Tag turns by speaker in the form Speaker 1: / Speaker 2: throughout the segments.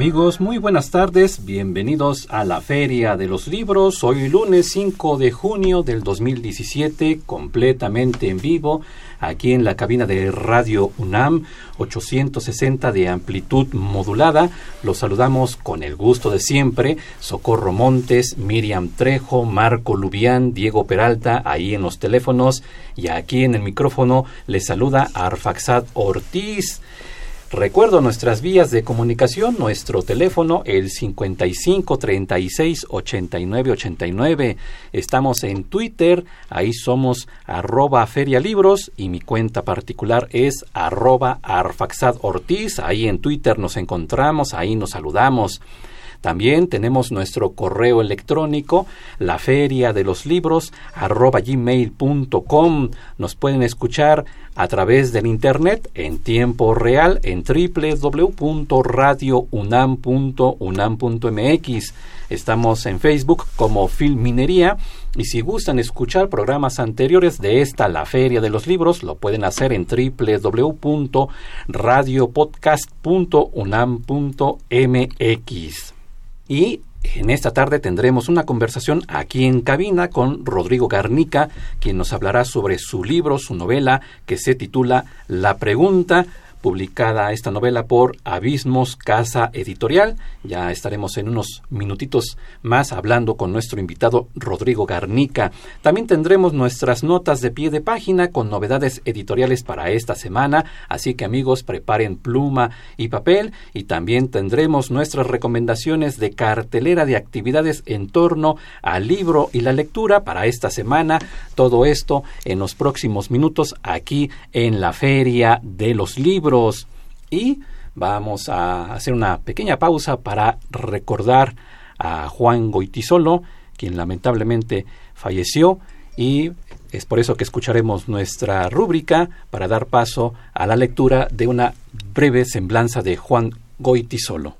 Speaker 1: Amigos, muy buenas tardes, bienvenidos a la Feria de los Libros. Hoy lunes 5 de junio del 2017, completamente en vivo, aquí en la cabina de Radio UNAM, 860 de amplitud modulada. Los saludamos con el gusto de siempre, Socorro Montes, Miriam Trejo, Marco Lubián, Diego Peralta, ahí en los teléfonos, y aquí en el micrófono les saluda Arfaxad Ortiz. Recuerdo nuestras vías de comunicación, nuestro teléfono el 55 36 89 89. Estamos en Twitter, ahí somos arroba ferialibros y mi cuenta particular es arroba arfaxad ortiz. Ahí en Twitter nos encontramos, ahí nos saludamos. También tenemos nuestro correo electrónico, la feria de los libros, arroba gmail.com. Nos pueden escuchar a través del Internet en tiempo real en www.radiounam.unam.mx. Estamos en Facebook como Filminería y si gustan escuchar programas anteriores de esta La Feria de los Libros, lo pueden hacer en www.radiopodcast.unam.mx. Y en esta tarde tendremos una conversación aquí en cabina con Rodrigo Garnica, quien nos hablará sobre su libro, su novela, que se titula La Pregunta, publicada esta novela por Abismos Casa Editorial. Ya estaremos en unos minutitos más hablando con nuestro invitado Rodrigo Garnica. También tendremos nuestras notas de pie de página con novedades editoriales para esta semana, así que amigos preparen pluma y papel y también tendremos nuestras recomendaciones de cartelera de actividades en torno al libro y la lectura para esta semana. Todo esto en los próximos minutos aquí en la Feria de los Libros y vamos a hacer una pequeña pausa para recordar a Juan Goitisolo, quien lamentablemente falleció y es por eso que escucharemos nuestra rúbrica para dar paso a la lectura de una breve semblanza de Juan Goitisolo.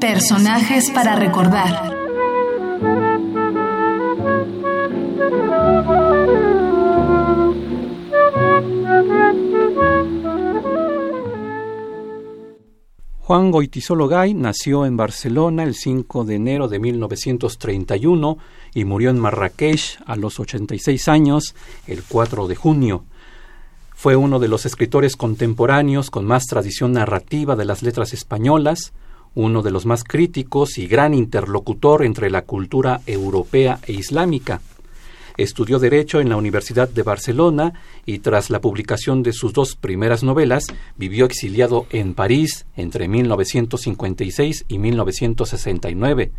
Speaker 2: Personajes para recordar.
Speaker 1: Juan Goitisolo Gay nació en Barcelona el 5 de enero de 1931 y murió en Marrakech a los 86 años el 4 de junio. Fue uno de los escritores contemporáneos con más tradición narrativa de las letras españolas, uno de los más críticos y gran interlocutor entre la cultura europea e islámica. Estudió Derecho en la Universidad de Barcelona y tras la publicación de sus dos primeras novelas vivió exiliado en París entre 1956 y 1969.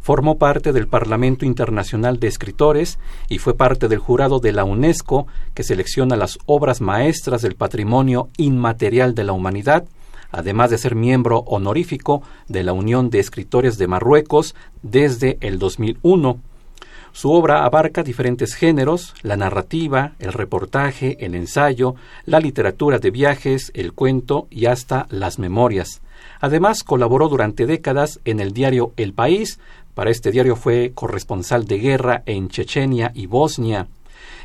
Speaker 1: Formó parte del Parlamento Internacional de Escritores y fue parte del jurado de la UNESCO que selecciona las obras maestras del patrimonio inmaterial de la humanidad además de ser miembro honorífico de la Unión de Escritores de Marruecos desde el 2001. Su obra abarca diferentes géneros, la narrativa, el reportaje, el ensayo, la literatura de viajes, el cuento y hasta las memorias. Además, colaboró durante décadas en el diario El País. Para este diario fue corresponsal de guerra en Chechenia y Bosnia.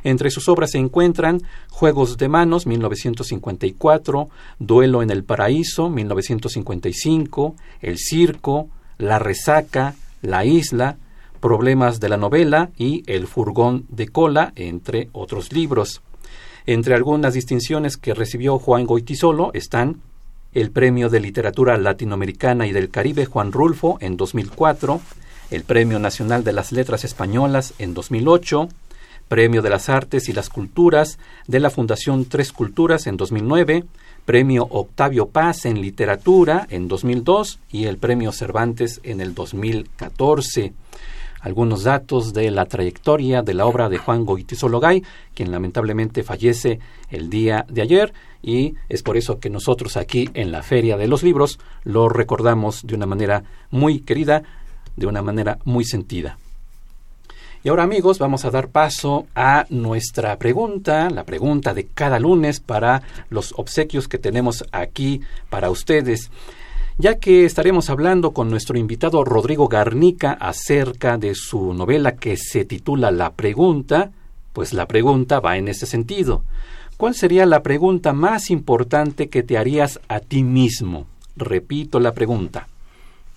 Speaker 1: Entre sus obras se encuentran Juegos de Manos, 1954, Duelo en el Paraíso, 1955, El Circo, La Resaca, La Isla, Problemas de la novela y El furgón de cola, entre otros libros. Entre algunas distinciones que recibió Juan Goitisolo están el Premio de Literatura Latinoamericana y del Caribe Juan Rulfo en 2004, el Premio Nacional de las Letras Españolas en 2008, Premio de las Artes y las Culturas de la Fundación Tres Culturas en 2009, Premio Octavio Paz en Literatura en 2002 y el Premio Cervantes en el 2014. Algunos datos de la trayectoria de la obra de Juan Goitisologay, quien lamentablemente fallece el día de ayer y es por eso que nosotros aquí en la Feria de los Libros lo recordamos de una manera muy querida, de una manera muy sentida. Y ahora amigos, vamos a dar paso a nuestra pregunta, la pregunta de cada lunes para los obsequios que tenemos aquí para ustedes ya que estaremos hablando con nuestro invitado Rodrigo Garnica acerca de su novela que se titula La pregunta, pues la pregunta va en ese sentido. ¿Cuál sería la pregunta más importante que te harías a ti mismo? Repito la pregunta.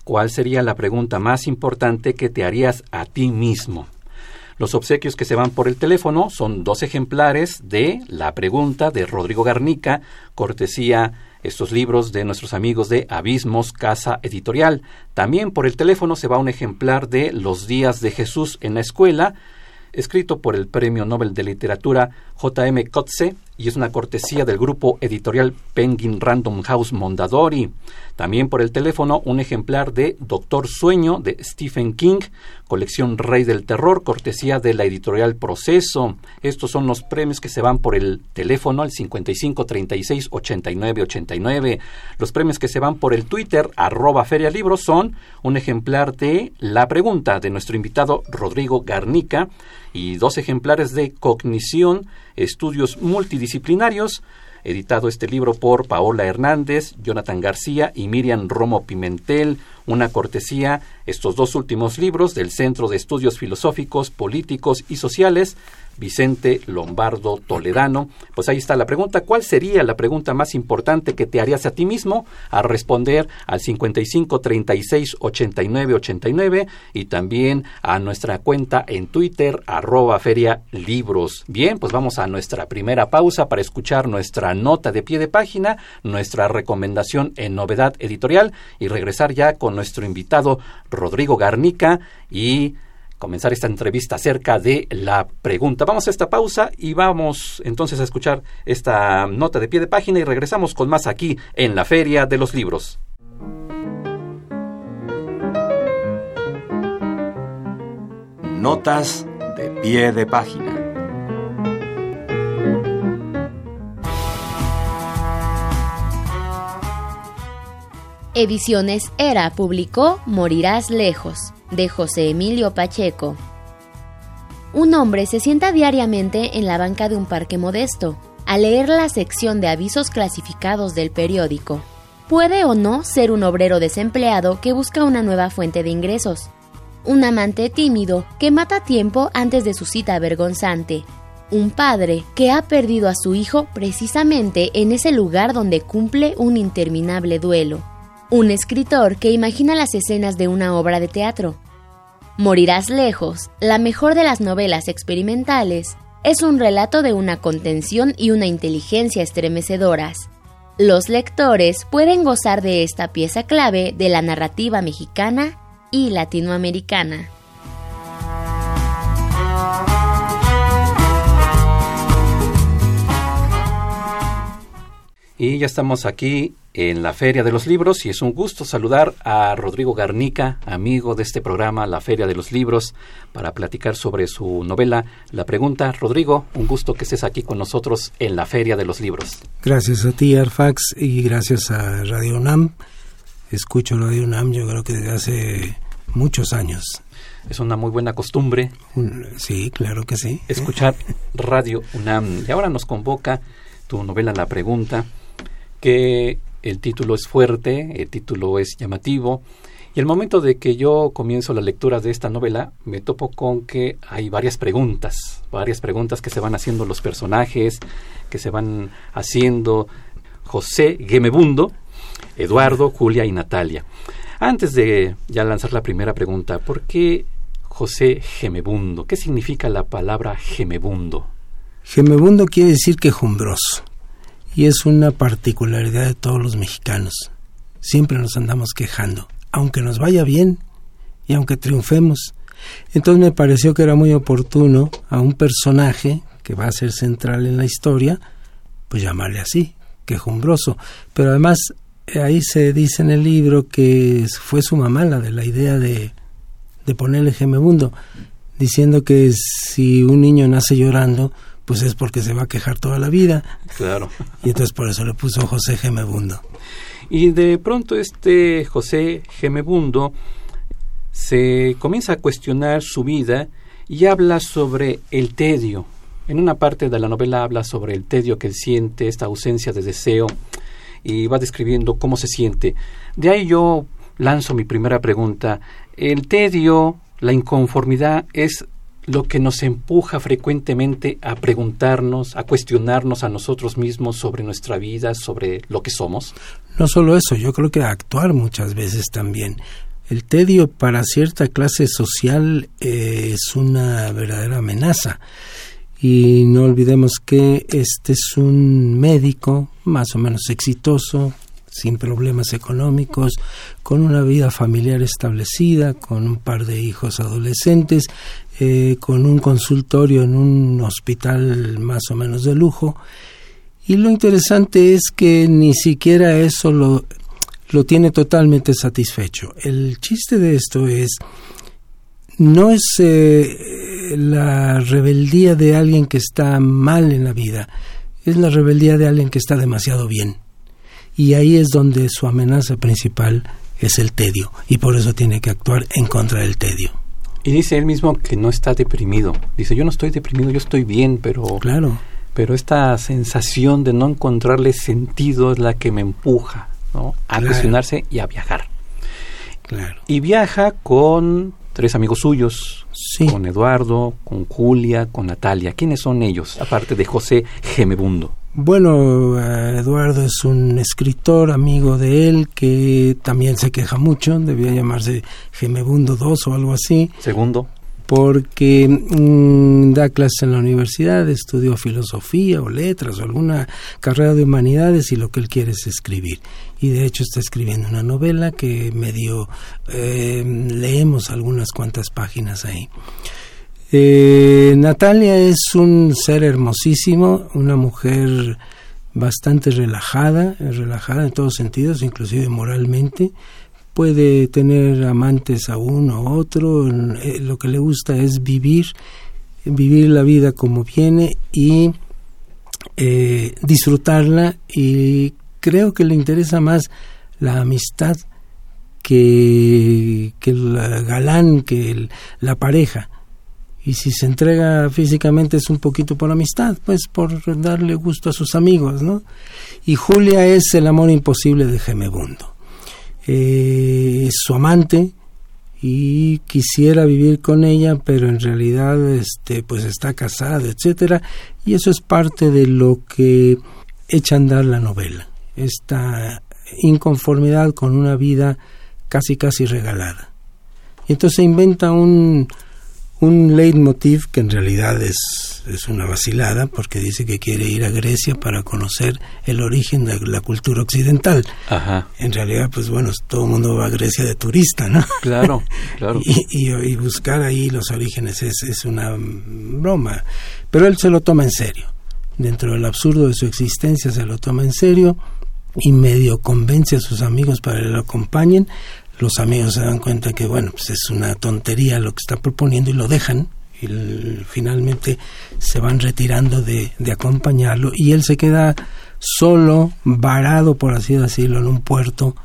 Speaker 1: ¿Cuál sería la pregunta más importante que te harías a ti mismo? Los obsequios que se van por el teléfono son dos ejemplares de La pregunta de Rodrigo Garnica, cortesía estos libros de nuestros amigos de Abismos Casa Editorial. También por el teléfono se va un ejemplar de Los días de Jesús en la escuela, escrito por el Premio Nobel de Literatura J.M. Kotze y es una cortesía del grupo editorial Penguin Random House Mondadori. También por el teléfono un ejemplar de Doctor Sueño de Stephen King, colección Rey del Terror, cortesía de la editorial Proceso. Estos son los premios que se van por el teléfono al 55 36 89 89. Los premios que se van por el Twitter arroba Feria Libros son un ejemplar de La Pregunta de nuestro invitado Rodrigo Garnica y dos ejemplares de Cognición, Estudios Multidisciplinarios, editado este libro por Paola Hernández, Jonathan García y Miriam Romo Pimentel, una cortesía, estos dos últimos libros del Centro de Estudios Filosóficos, Políticos y Sociales, Vicente Lombardo Toledano. Pues ahí está la pregunta. ¿Cuál sería la pregunta más importante que te harías a ti mismo? A responder al 55 36 89 89 y también a nuestra cuenta en Twitter, arroba feria libros. Bien, pues vamos a nuestra primera pausa para escuchar nuestra nota de pie de página, nuestra recomendación en novedad editorial y regresar ya con nuestro invitado Rodrigo Garnica y comenzar esta entrevista acerca de la pregunta. Vamos a esta pausa y vamos entonces a escuchar esta nota de pie de página y regresamos con más aquí en la Feria de los Libros.
Speaker 3: Notas de pie de página.
Speaker 4: Ediciones Era publicó Morirás lejos de José Emilio Pacheco. Un hombre se sienta diariamente en la banca de un parque modesto, a leer la sección de avisos clasificados del periódico. Puede o no ser un obrero desempleado que busca una nueva fuente de ingresos. Un amante tímido que mata tiempo antes de su cita vergonzante. Un padre que ha perdido a su hijo precisamente en ese lugar donde cumple un interminable duelo un escritor que imagina las escenas de una obra de teatro. Morirás lejos, la mejor de las novelas experimentales, es un relato de una contención y una inteligencia estremecedoras. Los lectores pueden gozar de esta pieza clave de la narrativa mexicana y latinoamericana.
Speaker 1: Y ya estamos aquí en la Feria de los Libros y es un gusto saludar a Rodrigo Garnica, amigo de este programa La Feria de los Libros, para platicar sobre su novela La Pregunta. Rodrigo, un gusto que estés aquí con nosotros en la Feria de los Libros.
Speaker 5: Gracias a ti, Arfax, y gracias a Radio UNAM. Escucho Radio UNAM yo creo que desde hace muchos años.
Speaker 1: Es una muy buena costumbre.
Speaker 5: sí, claro que sí.
Speaker 1: Escuchar Radio UNAM. Y ahora nos convoca tu novela La Pregunta que el título es fuerte, el título es llamativo, y el momento de que yo comienzo la lectura de esta novela, me topo con que hay varias preguntas, varias preguntas que se van haciendo los personajes, que se van haciendo José Gemebundo, Eduardo, Julia y Natalia. Antes de ya lanzar la primera pregunta, ¿por qué José Gemebundo? ¿Qué significa la palabra Gemebundo?
Speaker 5: Gemebundo quiere decir quejumbroso y es una particularidad de todos los mexicanos. Siempre nos andamos quejando, aunque nos vaya bien y aunque triunfemos. Entonces me pareció que era muy oportuno a un personaje que va a ser central en la historia, pues llamarle así, quejumbroso. Pero además ahí se dice en el libro que fue su mamá la de la idea de, de ponerle gemebundo, diciendo que si un niño nace llorando, pues es porque se va a quejar toda la vida.
Speaker 1: Claro.
Speaker 5: Y entonces por eso le puso José Gemebundo.
Speaker 1: Y de pronto este José Gemebundo se comienza a cuestionar su vida y habla sobre el tedio. En una parte de la novela habla sobre el tedio que él siente, esta ausencia de deseo, y va describiendo cómo se siente. De ahí yo lanzo mi primera pregunta. El tedio, la inconformidad, es lo que nos empuja frecuentemente a preguntarnos, a cuestionarnos a nosotros mismos sobre nuestra vida, sobre lo que somos.
Speaker 5: No solo eso, yo creo que actuar muchas veces también. El tedio para cierta clase social eh, es una verdadera amenaza. Y no olvidemos que este es un médico más o menos exitoso, sin problemas económicos, con una vida familiar establecida, con un par de hijos adolescentes, eh, con un consultorio en un hospital más o menos de lujo. Y lo interesante es que ni siquiera eso lo, lo tiene totalmente satisfecho. El chiste de esto es, no es eh, la rebeldía de alguien que está mal en la vida, es la rebeldía de alguien que está demasiado bien y ahí es donde su amenaza principal es el tedio y por eso tiene que actuar en contra del tedio.
Speaker 1: Y dice él mismo que no está deprimido. Dice, yo no estoy deprimido, yo estoy bien, pero
Speaker 5: Claro.
Speaker 1: pero esta sensación de no encontrarle sentido es la que me empuja, ¿no? A
Speaker 5: Claro.
Speaker 1: cuestionarse y a viajar.
Speaker 5: Claro.
Speaker 1: Y viaja con tres amigos suyos,
Speaker 5: Sí.
Speaker 1: con Eduardo, con Julia, con Natalia. ¿Quiénes son ellos? Aparte de José Gemebundo.
Speaker 5: Bueno, eh, Eduardo es un escritor amigo de él que también se queja mucho, debía llamarse Gemebundo II o algo así,
Speaker 1: Segundo,
Speaker 5: porque mm, da clases en la universidad, estudió filosofía o letras o alguna carrera de humanidades y lo que él quiere es escribir. Y de hecho está escribiendo una novela que medio eh, leemos algunas cuantas páginas ahí. Eh, Natalia es un ser hermosísimo, una mujer bastante relajada, relajada en todos sentidos, inclusive moralmente. Puede tener amantes a uno o otro, eh, lo que le gusta es vivir, vivir la vida como viene y eh, disfrutarla y creo que le interesa más la amistad que, el galán, que la pareja. Y si se entrega físicamente es un poquito por amistad, pues por darle gusto a sus amigos, ¿no? Y Julia es el amor imposible de Gemebundo. Eh, es su amante y quisiera vivir con ella, pero en realidad este pues está casada, etcétera, y eso es parte de lo que echa a andar la novela. Esta inconformidad con una vida casi casi regalada. Y entonces inventa un un leitmotiv que en realidad es, es una vacilada porque dice que quiere ir a Grecia para conocer el origen de la cultura occidental.
Speaker 1: Ajá.
Speaker 5: En realidad, pues bueno, todo el mundo va a Grecia de turista, ¿no?
Speaker 1: Claro, claro.
Speaker 5: Y, y- y buscar ahí los orígenes es, es una broma. Pero él se lo toma en serio. Dentro del absurdo de su existencia se lo toma en serio y medio convence a sus amigos para que lo acompañen. Los amigos se dan cuenta que, bueno, pues es una tontería lo que está proponiendo y lo dejan. Y finalmente se van retirando de, de acompañarlo y él se queda solo, varado, por así decirlo, en un puerto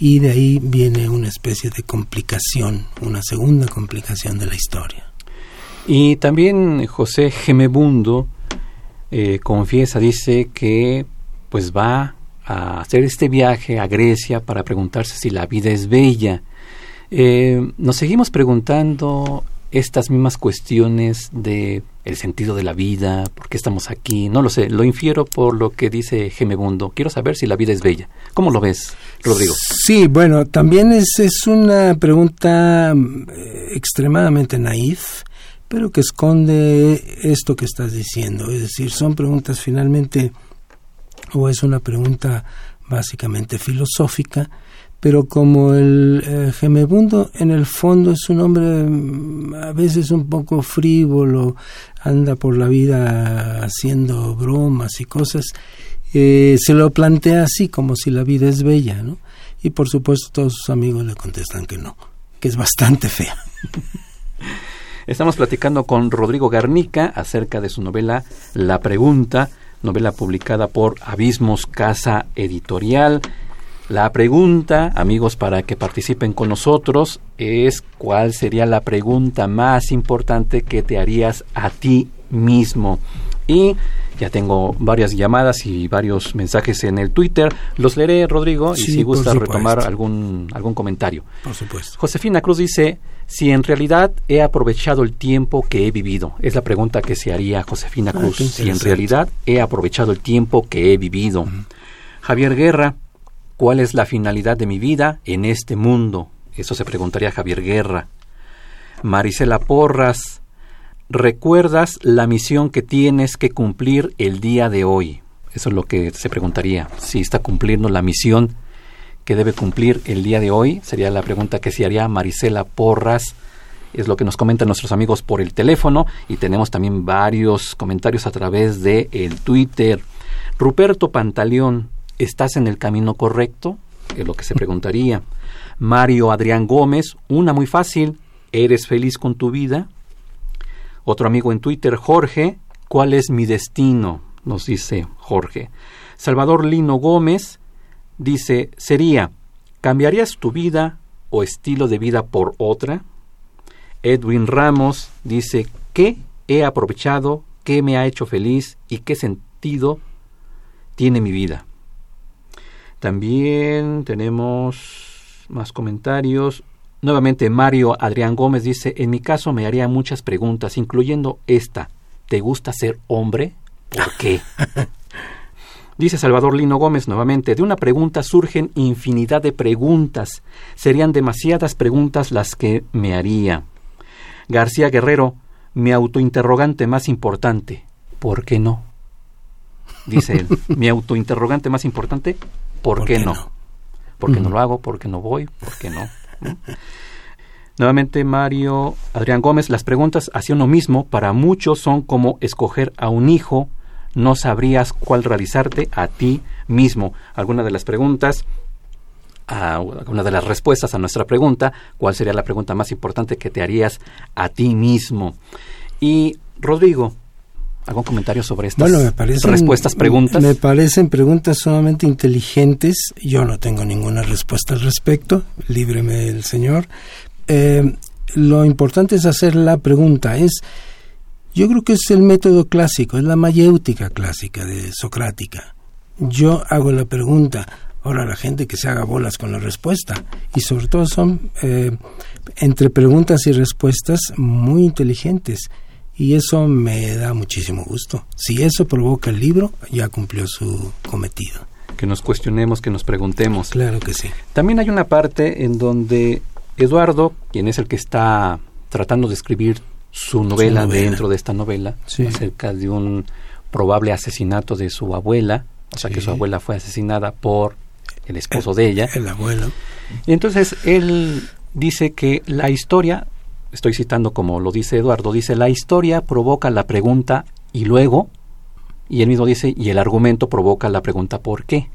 Speaker 5: y de ahí viene una especie de complicación, una segunda complicación de la historia.
Speaker 1: Y también José Gemebundo eh, confiesa, dice que pues va a hacer este viaje a Grecia para preguntarse si la vida es bella. Eh, nos seguimos preguntando estas mismas cuestiones de el sentido de la vida, por qué estamos aquí, no lo sé, lo infiero por lo que dice Gemebundo. Quiero saber si la vida es bella. ¿Cómo lo ves, Rodrigo?
Speaker 5: Sí, bueno, también es, es una pregunta mm, extremadamente naif, pero que esconde esto que estás diciendo. Es decir, son preguntas finalmente, o es una pregunta básicamente filosófica, pero como el eh, Gemebundo en el fondo es un hombre mm, a veces un poco frívolo, anda por la vida haciendo bromas y cosas, eh, se lo plantea así como si la vida es bella, ¿no? Y por supuesto todos sus amigos le contestan que no, que es bastante fea.
Speaker 1: Estamos platicando con Rodrigo Garnica acerca de su novela La Pregunta, novela publicada por Abismos Casa Editorial. La pregunta, amigos, para que participen con nosotros, es cuál sería la pregunta más importante que te harías a ti mismo. Y ya tengo varias llamadas y varios mensajes en el Twitter. Los leeré, Rodrigo, y si gusta retomar algún, algún comentario.
Speaker 5: Por supuesto.
Speaker 1: Josefina Cruz dice, si en realidad he aprovechado el tiempo que he vivido. Es la pregunta que se haría Josefina ah, Cruz. si en realidad he aprovechado el tiempo que he vivido. Javier Guerra, ¿Cuál es la finalidad de mi vida en este mundo? Eso se preguntaría Javier Guerra. Marisela Porras, ¿recuerdas la misión que tienes que cumplir el día de hoy? Eso es lo que se preguntaría. Si está cumpliendo la misión que debe cumplir el día de hoy, sería la pregunta que se haría Marisela Porras. Es lo que nos comentan nuestros amigos por el teléfono y tenemos también varios comentarios a través de el Twitter. Ruperto Pantaleón, ¿Estás en el camino correcto? Es lo que se preguntaría. Mario Adrián Gómez, una muy fácil. ¿Eres feliz con tu vida? Otro amigo en Twitter, Jorge, ¿cuál es mi destino? Nos dice Jorge. Salvador Lino Gómez dice, sería, ¿cambiarías tu vida o estilo de vida por otra? Edwin Ramos dice, ¿qué he aprovechado? ¿Qué me ha hecho feliz? ¿Y qué sentido tiene mi vida? También tenemos más comentarios. Nuevamente Mario Adrián Gómez dice, en mi caso me haría muchas preguntas, incluyendo esta. ¿Te gusta ser hombre? ¿Por qué? Dice Salvador Lino Gómez nuevamente, de una pregunta surgen infinidad de preguntas. Serían demasiadas preguntas las que me haría. García Guerrero, mi autointerrogante más importante, ¿por qué no? Dice él, mi autointerrogante más importante, ¿Por, qué, no? ¿Por qué no lo hago? ¿Por qué no voy? ¿Por qué no? Nuevamente Mario Adrián Gómez, las preguntas hacia uno mismo para muchos son como escoger a un hijo, no sabrías cuál realizarte a ti mismo. Alguna de las preguntas, alguna de las respuestas a nuestra pregunta, ¿cuál sería la pregunta más importante que te harías a ti mismo? Y Rodrigo, ¿Algún comentario sobre estas respuestas, preguntas?
Speaker 5: Me parecen preguntas sumamente inteligentes. Yo no tengo ninguna respuesta al respecto. Líbreme el Señor. Eh, lo importante es hacer la pregunta. Es, yo creo que es el método clásico, es la mayéutica clásica de Socrática. Yo hago la pregunta, ahora la gente que se haga bolas con la respuesta. Y sobre todo son eh, entre preguntas y respuestas muy inteligentes y eso me da muchísimo gusto. Si eso provoca el libro, ya cumplió su cometido.
Speaker 1: Que nos cuestionemos, que nos preguntemos.
Speaker 5: Claro que sí.
Speaker 1: También hay una parte en donde Eduardo, quien es el que está tratando de escribir su novela, dentro de esta novela, acerca de un probable asesinato de su abuela, o sea que su abuela fue asesinada por el esposo de ella.
Speaker 5: El abuelo.
Speaker 1: Y entonces él dice que la historia estoy citando como lo dice Eduardo, dice, la historia provoca la pregunta y luego, y él mismo dice, y el argumento provoca la pregunta ¿por qué?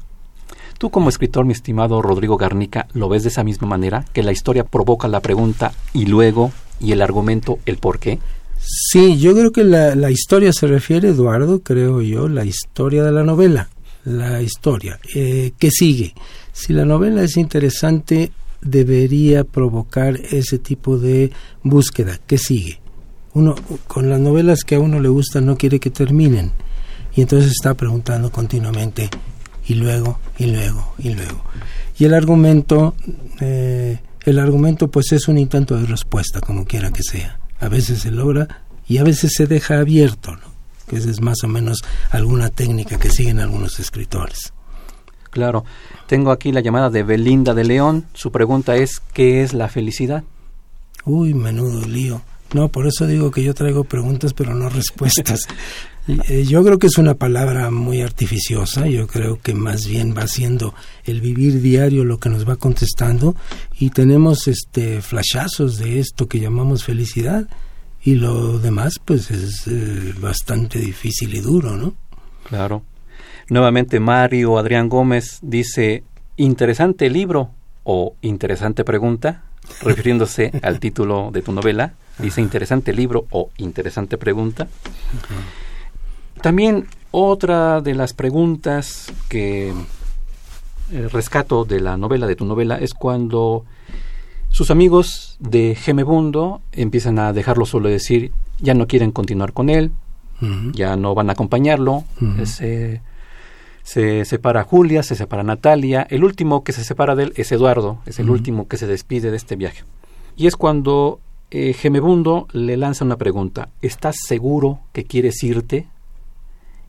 Speaker 1: Tú como escritor, mi estimado Rodrigo Garnica, ¿lo ves de esa misma manera? ¿Que la historia provoca la pregunta y luego, y el argumento el por qué?
Speaker 5: Sí, yo creo que la, historia se refiere, Eduardo, creo yo, la historia de la novela, la historia. Eh, ¿Qué sigue? Si la novela es interesante, debería provocar ese tipo de búsqueda. ¿Qué sigue? Uno, con las novelas que a uno le gustan no quiere que terminen. Y entonces está preguntando continuamente, y luego, y luego, y luego. Y el argumento, eh, el argumento pues es un intento de respuesta, como quiera que sea. A veces se logra y a veces se deja abierto, que esa es más o menos alguna técnica que siguen algunos escritores.
Speaker 1: Claro. Tengo aquí la llamada de Belinda de León. Su pregunta es, ¿qué es la felicidad?
Speaker 5: Uy, menudo lío. No, por eso digo que yo traigo preguntas pero no respuestas. Eh, yo creo que es una palabra muy artificiosa, yo creo que más bien va siendo el vivir diario lo que nos va contestando y tenemos este flashazos de esto que llamamos felicidad y lo demás pues es eh, bastante difícil y duro, ¿no?
Speaker 1: Claro. Nuevamente Mario Adrián Gómez dice, interesante libro o interesante pregunta. refiriéndose al título de tu novela. Dice interesante libro o interesante pregunta. También otra de las preguntas que eh, rescato de la novela, de tu novela, es cuando sus amigos de Gemebundo empiezan a dejarlo solo decir, ya no quieren continuar con él, ya no van a acompañarlo, se, se, separa Julia, se separa Natalia, el último que se separa de él es Eduardo, es el último que se despide de este viaje. Y es cuando eh, Gemebundo le lanza una pregunta, ¿estás seguro que quieres irte?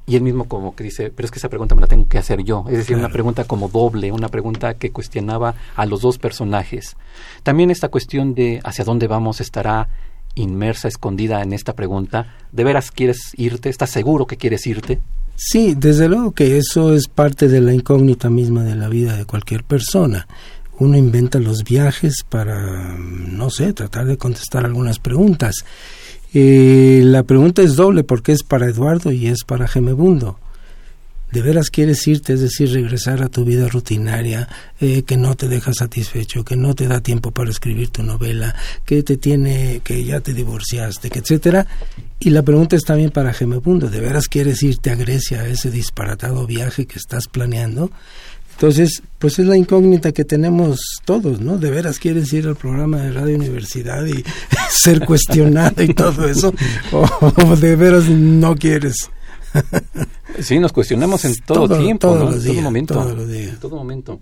Speaker 1: Y él mismo como que dice, pero es que esa pregunta me la tengo que hacer yo. Es decir, una pregunta como doble, una pregunta que cuestionaba a los dos personajes. También esta cuestión de hacia dónde vamos estará inmersa, escondida en esta pregunta. ¿De veras quieres irte? ¿Estás seguro que quieres irte?
Speaker 5: Sí, desde luego que eso es parte de la incógnita misma de la vida de cualquier persona. Uno inventa los viajes para, no sé, tratar de contestar algunas preguntas. Eh, la pregunta es doble porque es para Eduardo y es para Gemebundo. ¿De veras quieres irte, es decir, regresar a tu vida rutinaria, eh, que no te deja satisfecho, que no te da tiempo para escribir tu novela, que te tiene, que ya te divorciaste, etcétera? Y la pregunta es también para Gemebundo, ¿de veras quieres irte a Grecia a ese disparatado viaje que estás planeando? Entonces, pues es la incógnita que tenemos todos, ¿no? ¿De veras quieres ir al programa de Radio Universidad y ser cuestionado y todo eso? ¿O de veras no quieres?
Speaker 1: sí, nos cuestionamos en todo, tiempo, ¿no? en todo momento. En todo momento.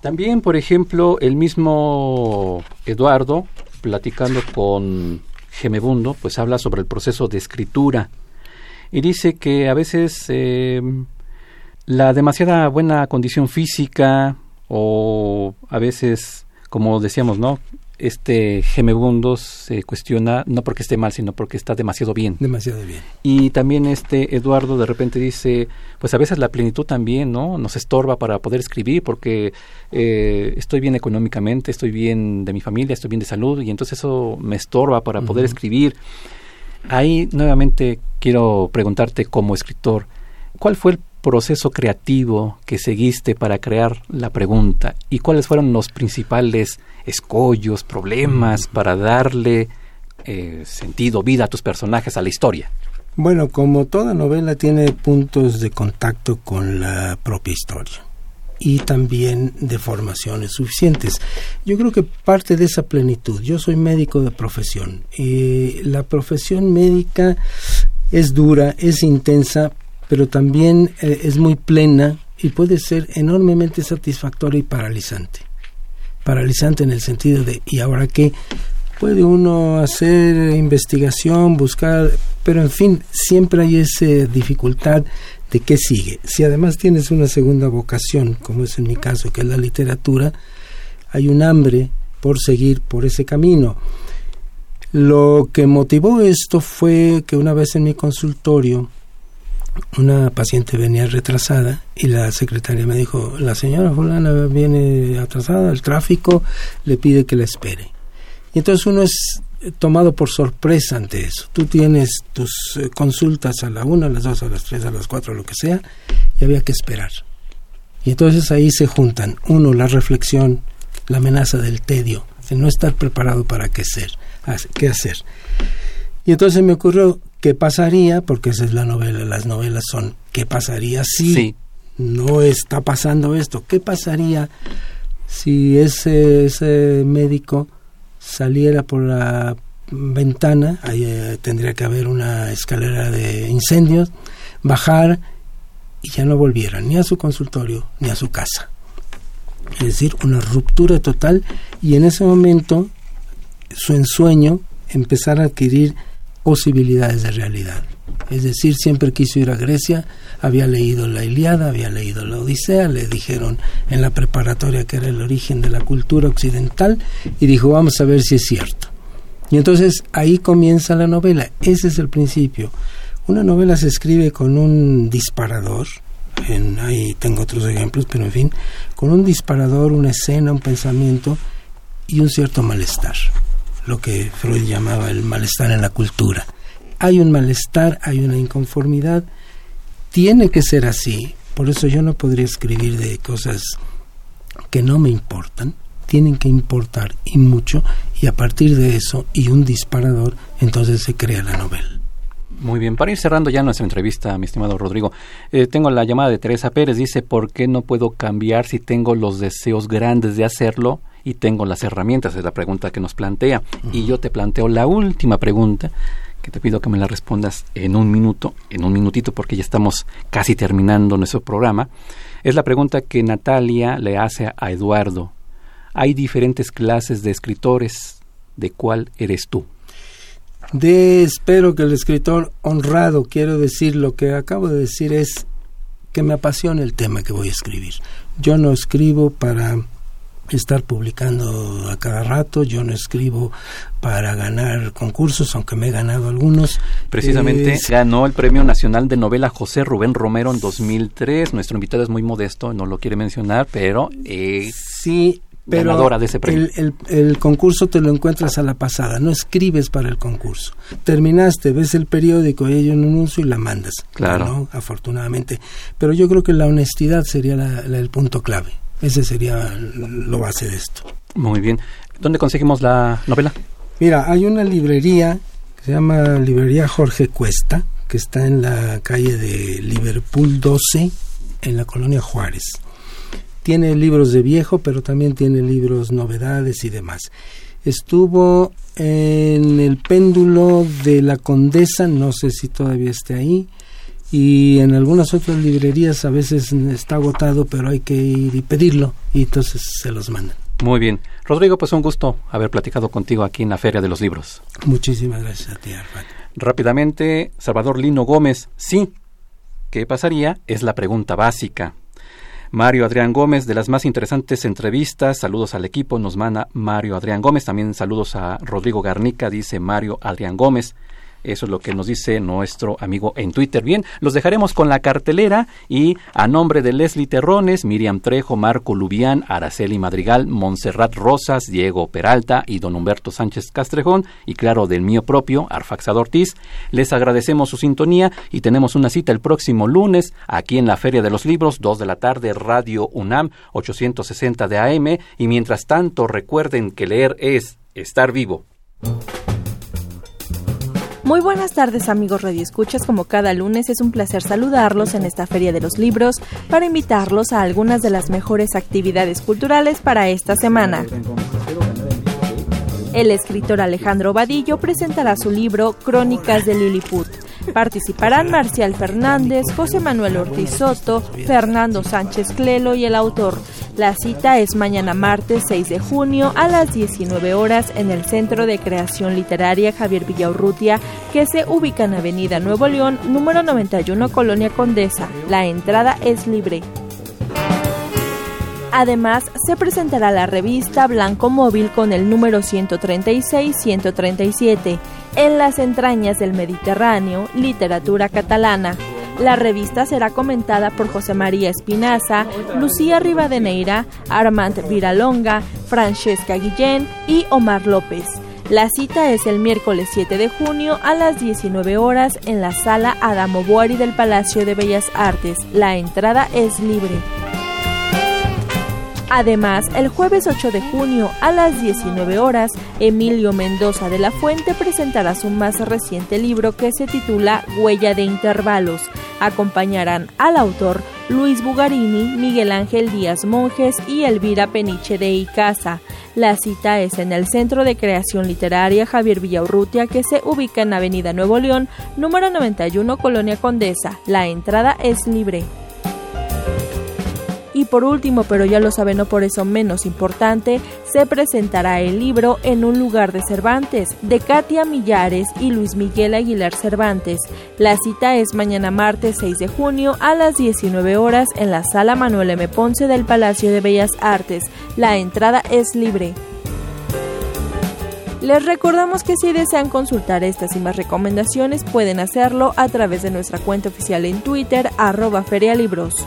Speaker 1: También, por ejemplo, el mismo Eduardo, platicando con Gemebundo, pues habla sobre el proceso de escritura y dice que a veces eh, la demasiada buena condición física o a veces, como decíamos, ¿no? Este Gemebundo se cuestiona no porque esté mal, sino porque está demasiado bien.
Speaker 5: Demasiado bien.
Speaker 1: Y también este Eduardo de repente dice, pues a veces la plenitud también, ¿no? Nos estorba para poder escribir porque eh, estoy bien económicamente, estoy bien de mi familia, estoy bien de salud y entonces eso me estorba para poder escribir. Ahí nuevamente quiero preguntarte como escritor, ¿cuál fue el proceso creativo que seguiste para crear la pregunta y cuáles fueron los principales escollos, problemas para darle eh, sentido, vida a tus personajes, a la historia?
Speaker 5: Bueno, como toda novela tiene puntos de contacto con la propia historia y también de formaciones suficientes. Yo creo que parte de esa plenitud, yo soy médico de profesión y la profesión médica es dura, es intensa, pero también eh, es muy plena y puede ser enormemente satisfactoria y paralizante. Paralizante en el sentido de, ¿y ahora qué? Puede uno hacer investigación, buscar, pero en fin, siempre hay esa dificultad de qué sigue. Si además tienes una segunda vocación, como es en mi caso, que es la literatura, hay un hambre por seguir por ese camino. Lo que motivó esto fue que una vez en mi consultorio una paciente venía retrasada y la secretaria me dijo, la señora fulana viene atrasada, el tráfico le pide que la espere. Y entonces uno es tomado por sorpresa ante eso. Tú tienes tus eh, consultas a la una, a las dos, a las tres, a las cuatro, lo que sea, y había que esperar. Y entonces ahí se juntan, uno, la reflexión, la amenaza del tedio, de no estar preparado para qué hacer. Qué hacer. Y entonces me ocurrió, ¿Qué pasaría? Porque esa es la novela. Las novelas son ¿qué pasaría si no está pasando esto? ¿Qué pasaría si ese, ese médico saliera por la ventana? Ahí eh, tendría que haber una escalera de incendios, bajar y ya no volviera ni a su consultorio ni a su casa. Es decir, una ruptura total y en ese momento su ensueño empezar a adquirir posibilidades de realidad. Es decir, siempre quiso ir a Grecia, había leído la Iliada, había leído la Odisea, le dijeron en la preparatoria que era el origen de la cultura occidental y dijo, vamos a ver si es cierto. Y entonces ahí comienza la novela, ese es el principio. Una novela se escribe con un disparador, en, ahí tengo otros ejemplos, pero en fin, con un disparador, una escena, un pensamiento y un cierto malestar lo que Freud llamaba el malestar en la cultura. Hay un malestar, hay una inconformidad, tiene que ser así, por eso yo no podría escribir de cosas que no me importan, tienen que importar y mucho. Y a partir de eso y un disparador entonces se crea la novela.
Speaker 1: Muy bien, para ir cerrando ya nuestra entrevista, mi estimado Rodrigo, eh, tengo la llamada de Teresa Pérez, dice, ¿por qué no puedo cambiar si tengo los deseos grandes de hacerlo y tengo las herramientas? Es la pregunta que nos plantea. Y yo te planteo la última pregunta, que te pido que me la respondas en un minuto, en un minutito, porque ya estamos casi terminando nuestro programa. Es la pregunta que Natalia le hace a Eduardo. Hay diferentes clases de escritores, ¿de cuál eres tú?
Speaker 5: de espero que el escritor honrado, quiero decir, lo que acabo de decir es que me apasiona el tema que voy a escribir. Yo no escribo para estar publicando a cada rato, yo no escribo para ganar concursos, aunque me he ganado algunos.
Speaker 1: Precisamente ganó el Premio Nacional de Novela José Rubén Romero en 2003. Nuestro invitado es muy modesto, no lo quiere mencionar, pero...
Speaker 5: Eh, sí, pero
Speaker 1: de ese premio.
Speaker 5: El, concurso te lo encuentras a la pasada, no escribes para el concurso. Terminaste, ves el periódico, y hay un anuncio y la mandas.
Speaker 1: Claro.
Speaker 5: Afortunadamente. Pero yo creo que la honestidad sería el punto clave. Ese sería lo base de esto.
Speaker 1: Muy bien. ¿Dónde conseguimos la novela?
Speaker 5: Mira, hay una librería que se llama Librería Jorge Cuesta, que está en la calle de Liverpool 12, en la colonia Juárez tiene libros de viejo, pero también tiene libros novedades y demás. Estuvo en el péndulo de la Condesa, no sé si todavía esté ahí, y en algunas otras librerías a veces está agotado, pero hay que ir y pedirlo, y entonces se los mandan.
Speaker 1: Muy bien. Rodrigo, pues un gusto haber platicado contigo aquí en la Feria de los Libros.
Speaker 5: Muchísimas gracias a ti, Arfan.
Speaker 1: Rápidamente, Salvador Lino Gómez, sí. ¿Qué pasaría? Es la pregunta básica. Mario Adrián Gómez, de las más interesantes entrevistas. Saludos al equipo, nos manda Mario Adrián Gómez. También saludos a Rodrigo Garnica, dice Mario Adrián Gómez. Eso es lo que nos dice nuestro amigo en Twitter. Bien, los dejaremos con la cartelera y a nombre de Leslie Terrones, Miriam Trejo, Marco Lubián, Araceli Madrigal, Montserrat Rosas, Diego Peralta y don Humberto Sánchez Castrejón y claro del mío propio, Arfaxado Ortiz, les agradecemos su sintonía y tenemos una cita el próximo lunes aquí en la Feria de los Libros, 2 de la tarde, Radio UNAM, 860 de AM y mientras tanto recuerden que leer es estar vivo.
Speaker 6: Muy buenas tardes amigos radioescuchas, como cada lunes es un placer saludarlos en esta Feria de los Libros para invitarlos a algunas de las mejores actividades culturales para esta semana. El escritor Alejandro Vadillo presentará su libro Crónicas de Lilliput Participarán Marcial Fernández, José Manuel Ortiz Soto, Fernando Sánchez Clelo y el autor. La cita es mañana martes 6 de junio a las 19 horas en el Centro de Creación Literaria Javier Villaurrutia, que se ubica en Avenida Nuevo León, número 91, Colonia Condesa. La entrada es libre. Además, se presentará la revista Blanco Móvil con el número 136-137, En las entrañas del Mediterráneo, literatura catalana. La revista será comentada por José María Espinaza, Lucía Rivadeneira, Armand Viralonga, Francesca Guillén y Omar López. La cita es el miércoles 7 de junio a las 19 horas en la sala Adamo Boari del Palacio de Bellas Artes. La entrada es libre. Además, el jueves 8 de junio a las 19 horas, Emilio Mendoza de la Fuente presentará su más reciente libro que se titula Huella de Intervalos. Acompañarán al autor Luis Bugarini, Miguel Ángel Díaz Monjes y Elvira Peniche de Icaza. La cita es en el Centro de Creación Literaria Javier Villaurrutia que se ubica en Avenida Nuevo León, número 91, Colonia Condesa. La entrada es libre. Y por último, pero ya lo saben, no por eso menos importante, se presentará el libro En un lugar de Cervantes, de Katia Millares y Luis Miguel Aguilar Cervantes. La cita es mañana martes 6 de junio a las 19 horas en la sala Manuel M. Ponce del Palacio de Bellas Artes. La entrada es libre. Les recordamos que si desean consultar estas y más recomendaciones pueden hacerlo a través de nuestra cuenta oficial en Twitter arroba ferialibros.